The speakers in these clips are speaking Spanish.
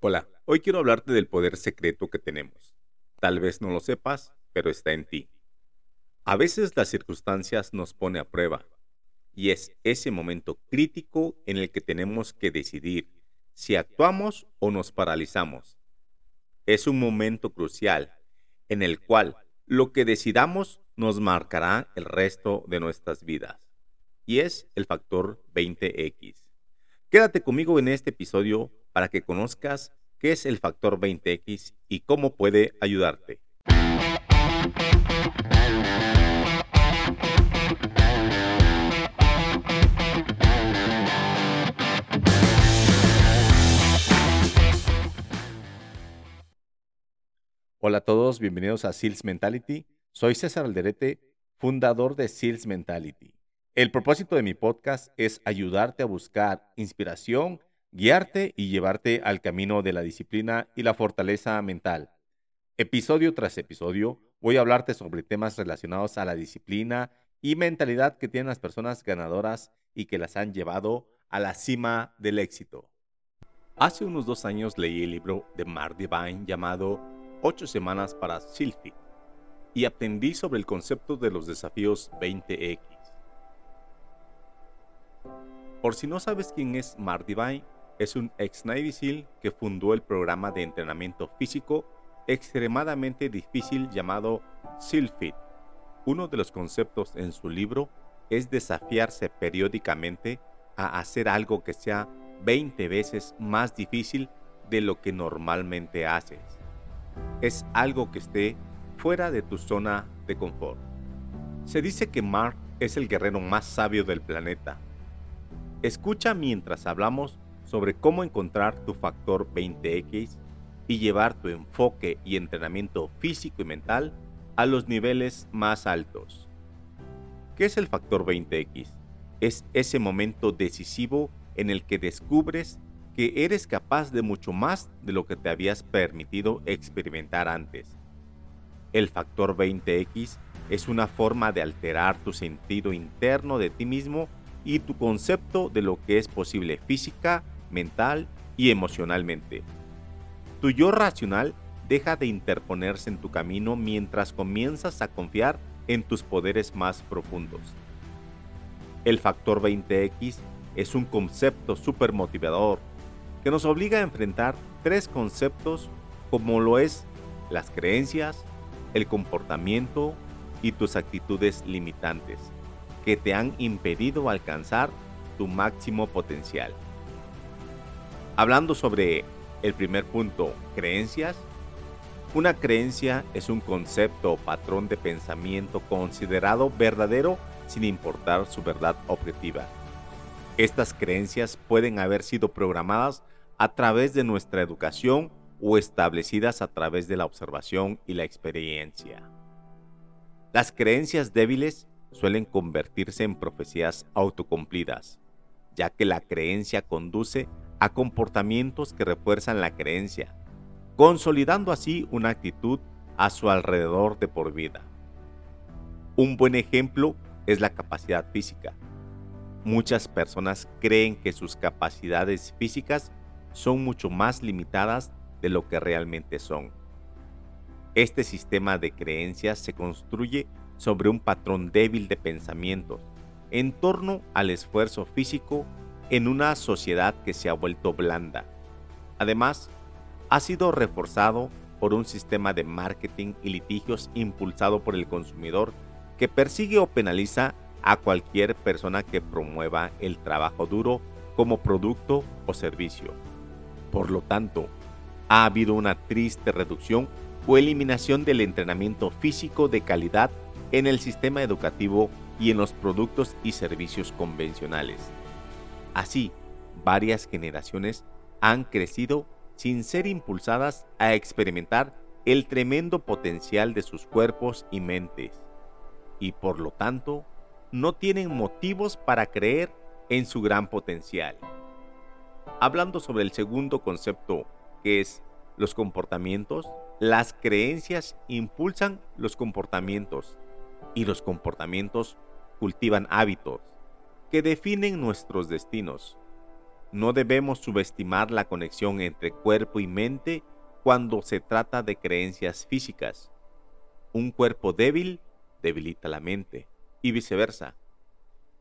Hola, hoy quiero hablarte del poder secreto que tenemos. Tal vez no lo sepas, pero está en ti. A veces las circunstancias nos pone a prueba y es ese momento crítico en el que tenemos que decidir si actuamos o nos paralizamos. Es un momento crucial en el cual lo que decidamos nos marcará el resto de nuestras vidas y es el factor 20X. Quédate conmigo en este episodio para que conozcas qué es el factor 20X y cómo puede ayudarte. Hola a todos, bienvenidos a Sales Mentality. Soy César Alderete, fundador de Sales Mentality. El propósito de mi podcast es ayudarte a buscar inspiración guiarte y llevarte al camino de la disciplina y la fortaleza mental. Episodio tras episodio voy a hablarte sobre temas relacionados a la disciplina y mentalidad que tienen las personas ganadoras y que las han llevado a la cima del éxito. Hace unos dos años leí el libro de Mark Divine llamado Ocho semanas para Silphy y aprendí sobre el concepto de los desafíos 20X. Por si no sabes quién es Mark Divine, es un ex Navy SEAL que fundó el programa de entrenamiento físico extremadamente difícil llamado SEALFIT. Uno de los conceptos en su libro es desafiarse periódicamente a hacer algo que sea 20 veces más difícil de lo que normalmente haces. Es algo que esté fuera de tu zona de confort. Se dice que Mark es el guerrero más sabio del planeta. Escucha mientras hablamos sobre cómo encontrar tu factor 20X y llevar tu enfoque y entrenamiento físico y mental a los niveles más altos. ¿Qué es el factor 20X? Es ese momento decisivo en el que descubres que eres capaz de mucho más de lo que te habías permitido experimentar antes. El factor 20X es una forma de alterar tu sentido interno de ti mismo y tu concepto de lo que es posible física, mental y emocionalmente. Tu yo racional deja de interponerse en tu camino mientras comienzas a confiar en tus poderes más profundos. El factor 20X es un concepto súper motivador que nos obliga a enfrentar tres conceptos como lo es las creencias, el comportamiento y tus actitudes limitantes que te han impedido alcanzar tu máximo potencial. Hablando sobre el primer punto, creencias. Una creencia es un concepto o patrón de pensamiento considerado verdadero sin importar su verdad objetiva. Estas creencias pueden haber sido programadas a través de nuestra educación o establecidas a través de la observación y la experiencia. Las creencias débiles suelen convertirse en profecías autocumplidas, ya que la creencia conduce a comportamientos que refuerzan la creencia, consolidando así una actitud a su alrededor de por vida. Un buen ejemplo es la capacidad física. Muchas personas creen que sus capacidades físicas son mucho más limitadas de lo que realmente son. Este sistema de creencias se construye sobre un patrón débil de pensamientos en torno al esfuerzo físico en una sociedad que se ha vuelto blanda. Además, ha sido reforzado por un sistema de marketing y litigios impulsado por el consumidor que persigue o penaliza a cualquier persona que promueva el trabajo duro como producto o servicio. Por lo tanto, ha habido una triste reducción o eliminación del entrenamiento físico de calidad en el sistema educativo y en los productos y servicios convencionales. Así, varias generaciones han crecido sin ser impulsadas a experimentar el tremendo potencial de sus cuerpos y mentes, y por lo tanto no tienen motivos para creer en su gran potencial. Hablando sobre el segundo concepto, que es los comportamientos, las creencias impulsan los comportamientos y los comportamientos cultivan hábitos que definen nuestros destinos. no debemos subestimar la conexión entre cuerpo y mente cuando se trata de creencias físicas. Un cuerpo débil debilita la mente y viceversa.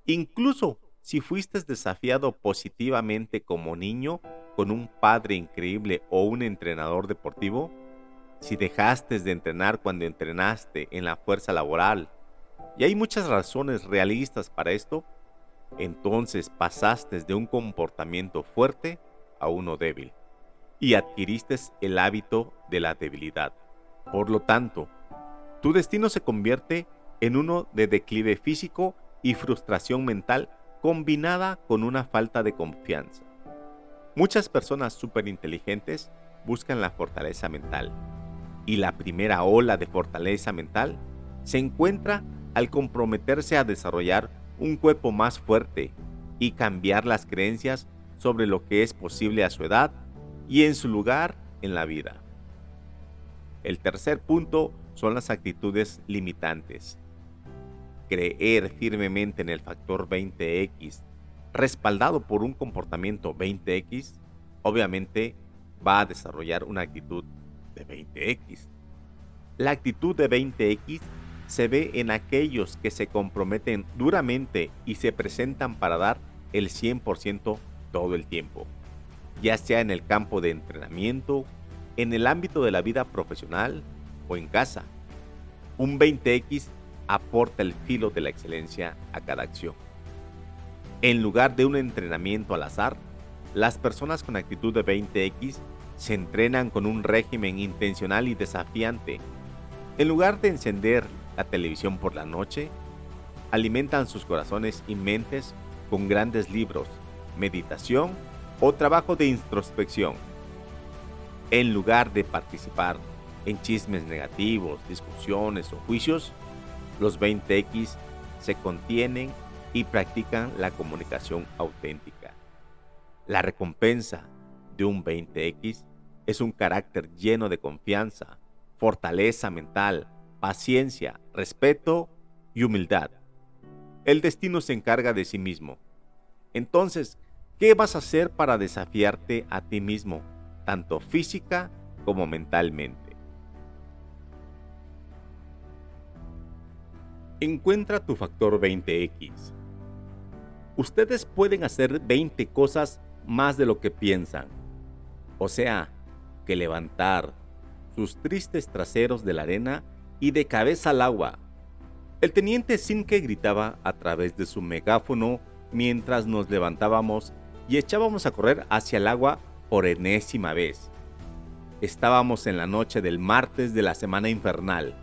Incluso si fuiste desafiado positivamente como niño con un padre increíble o un entrenador deportivo, si dejaste de entrenar cuando entrenaste en la fuerza laboral, y hay muchas razones realistas para esto, entonces pasaste de un comportamiento fuerte a uno débil y adquiriste el hábito de la debilidad. Por lo tanto, tu destino se convierte en uno de declive físico y frustración mental combinada con una falta de confianza. Muchas personas superinteligentes buscan la fortaleza mental y la primera ola de fortaleza mental se encuentra al comprometerse a desarrollar un cuerpo más fuerte y cambiar las creencias sobre lo que es posible a su edad y en su lugar en la vida. El tercer punto son las actitudes limitantes. Creer firmemente en el factor 20X, respaldado por un comportamiento 20X, obviamente va a desarrollar una actitud de 20X. La actitud de 20X se ve en aquellos que se comprometen duramente y se presentan para dar el 100% todo el tiempo, ya sea en el campo de entrenamiento, en el ámbito de la vida profesional o en casa. Un 20X aporta el filo de la excelencia a cada acción. En lugar de un entrenamiento al azar, las personas con actitud de 20X se entrenan con un régimen intencional y desafiante. En lugar de encender la televisión por la noche, alimentan sus corazones y mentes con grandes libros, meditación o trabajo de introspección. En lugar de participar en chismes negativos, discusiones o juicios, los 20X se contienen y practican la comunicación auténtica. La recompensa de un 20X es un carácter lleno de confianza, fortaleza mental, paciencia, respeto y humildad. El destino se encarga de sí mismo. Entonces, ¿qué vas a hacer para desafiarte a ti mismo, tanto física como mentalmente? Encuentra tu factor 20X. Ustedes pueden hacer 20 cosas más de lo que piensan. O sea, que levantar sus tristes traseros de la arena y de cabeza al agua. El teniente Simke gritaba a través de su megáfono mientras nos levantábamos y echábamos a correr hacia el agua por enésima vez. Estábamos en la noche del martes de la semana infernal.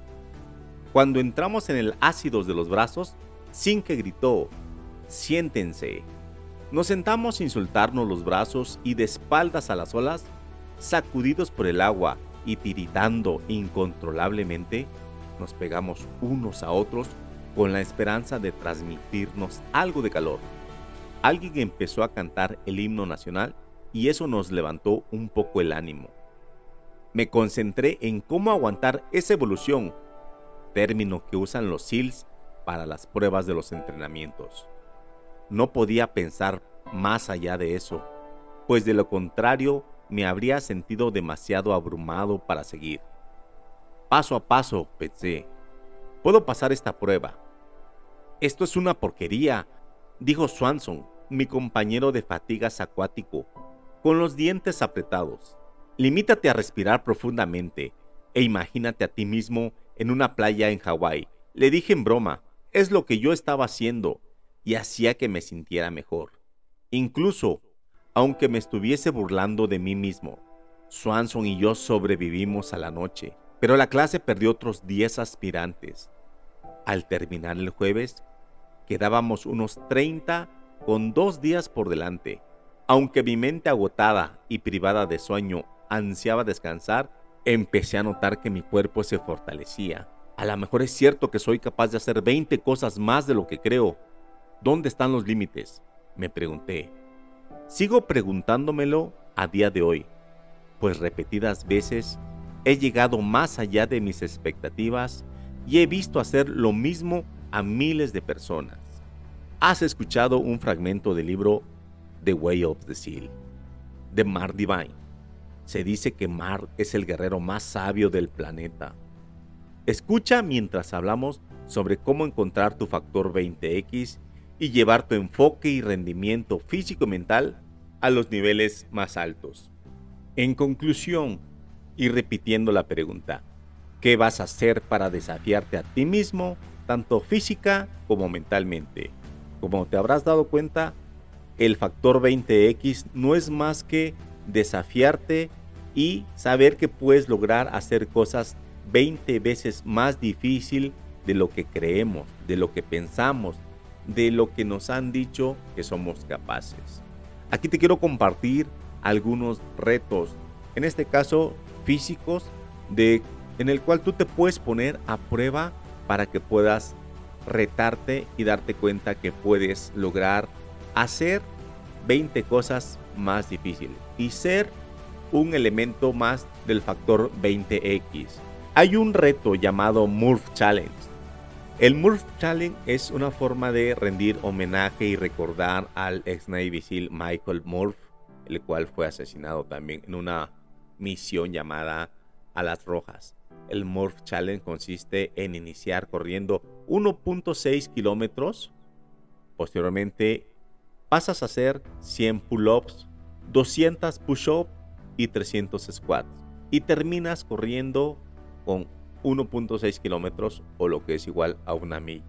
Cuando entramos en el ácido de los brazos, Simke gritó, siéntense. Nos sentamos sin soltarnos los brazos y de espaldas a las olas, sacudidos por el agua y tiritando incontrolablemente, nos pegamos unos a otros con la esperanza de transmitirnos algo de calor. Alguien empezó a cantar el himno nacional y eso nos levantó un poco el ánimo. Me concentré en cómo aguantar esa evolución, término que usan los SEALs para las pruebas de los entrenamientos. No podía pensar más allá de eso, pues de lo contrario me habría sentido demasiado abrumado para seguir. Paso a paso, pensé. Puedo pasar esta prueba. Esto es una porquería, dijo Swanson, mi compañero de fatigas acuático, con los dientes apretados. Limítate a respirar profundamente e imagínate a ti mismo en una playa en Hawái. Le dije en broma, es lo que yo estaba haciendo y hacía que me sintiera mejor. Incluso, aunque me estuviese burlando de mí mismo, Swanson y yo sobrevivimos a la noche pero la clase perdió otros 10 aspirantes. Al terminar el jueves, quedábamos unos 30 con dos días por delante. Aunque mi mente agotada y privada de sueño ansiaba descansar, empecé a notar que mi cuerpo se fortalecía. A lo mejor es cierto que soy capaz de hacer 20 cosas más de lo que creo. ¿Dónde están los límites? Me pregunté. Sigo preguntándomelo a día de hoy, pues repetidas veces He llegado más allá de mis expectativas y he visto hacer lo mismo a miles de personas. Has escuchado un fragmento del libro The Way of the Seal, de Mar Divine. Se dice que Mar es el guerrero más sabio del planeta. Escucha mientras hablamos sobre cómo encontrar tu factor 20X y llevar tu enfoque y rendimiento físico y mental a los niveles más altos. En conclusión, y repitiendo la pregunta, ¿qué vas a hacer para desafiarte a ti mismo, tanto física como mentalmente? Como te habrás dado cuenta, el factor 20X no es más que desafiarte y saber que puedes lograr hacer cosas 20 veces más difícil de lo que creemos, de lo que pensamos, de lo que nos han dicho que somos capaces. Aquí te quiero compartir algunos retos, en este caso físicos, de, en el cual tú te puedes poner a prueba para que puedas retarte y darte cuenta que puedes lograr hacer 20 cosas más difíciles y ser un elemento más del factor 20X. Hay un reto llamado Murph Challenge. El Murph Challenge es una forma de rendir homenaje y recordar al ex Navy Michael Murph, el cual fue asesinado también en una misión llamada Alas Rojas. El Murph Challenge consiste en iniciar corriendo 1.6 kilómetros. Posteriormente pasas a hacer 100 pull-ups, 200 push-ups y 300 squats. Y terminas corriendo con 1.6 kilómetros o lo que es igual a una milla.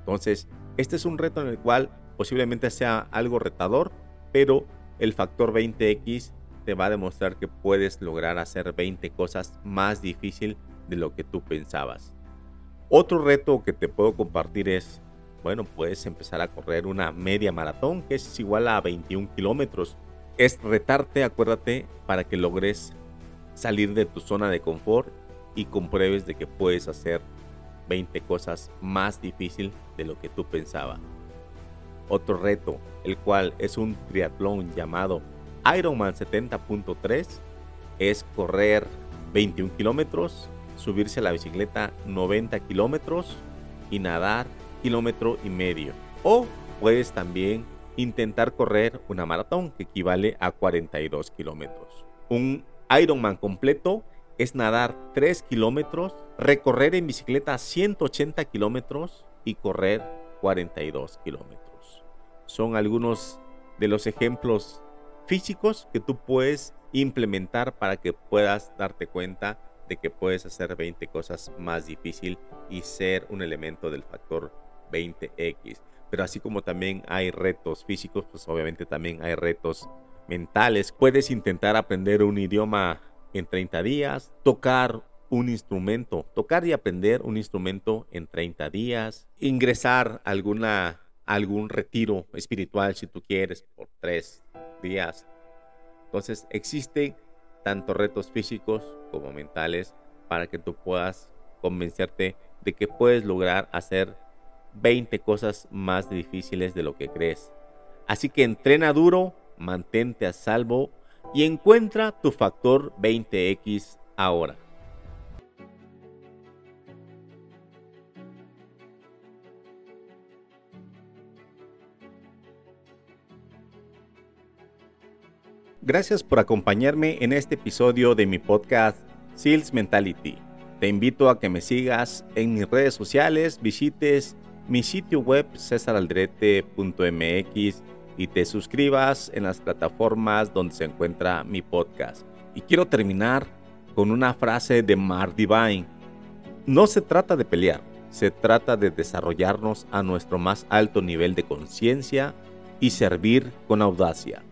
Entonces, este es un reto en el cual posiblemente sea algo retador, pero el factor 20X te va a demostrar que puedes lograr hacer 20 cosas más difícil de lo que tú pensabas. Otro reto que te puedo compartir es, bueno, puedes empezar a correr una media maratón que es igual a 21 kilómetros. Es retarte, acuérdate, para que logres salir de tu zona de confort y compruebes de que puedes hacer 20 cosas más difícil de lo que tú pensabas. Otro reto, el cual es un triatlón llamado Ironman 70.3, es correr 21 kilómetros, subirse a la bicicleta 90 kilómetros y nadar kilómetro y medio. O puedes también intentar correr una maratón que equivale a 42 kilómetros. Un Ironman completo es nadar 3 kilómetros, recorrer en bicicleta 180 kilómetros y correr 42 kilómetros. Son algunos de los ejemplos físicos que tú puedes implementar para que puedas darte cuenta de que puedes hacer 20 cosas más difícil y ser un elemento del factor 20X. Pero así como también hay retos físicos, pues obviamente también hay retos mentales. Puedes intentar aprender un idioma en 30 días, tocar un instrumento, tocar y aprender un instrumento en 30 días, ingresar alguna algún retiro espiritual si tú quieres por 3 días. Entonces existen tanto retos físicos como mentales para que tú puedas convencerte de que puedes lograr hacer 20 cosas más difíciles de lo que crees. Así que entrena duro, mantente a salvo y encuentra tu factor 20X ahora. Gracias por acompañarme en este episodio de mi podcast Seals Mentality. Te invito a que me sigas en mis redes sociales, visites mi sitio web cesaraldrete.mx y te suscribas en las plataformas donde se encuentra mi podcast. Y quiero terminar con una frase de Mar Divine. No se trata de pelear, se trata de desarrollarnos a nuestro más alto nivel de conciencia y servir con audacia.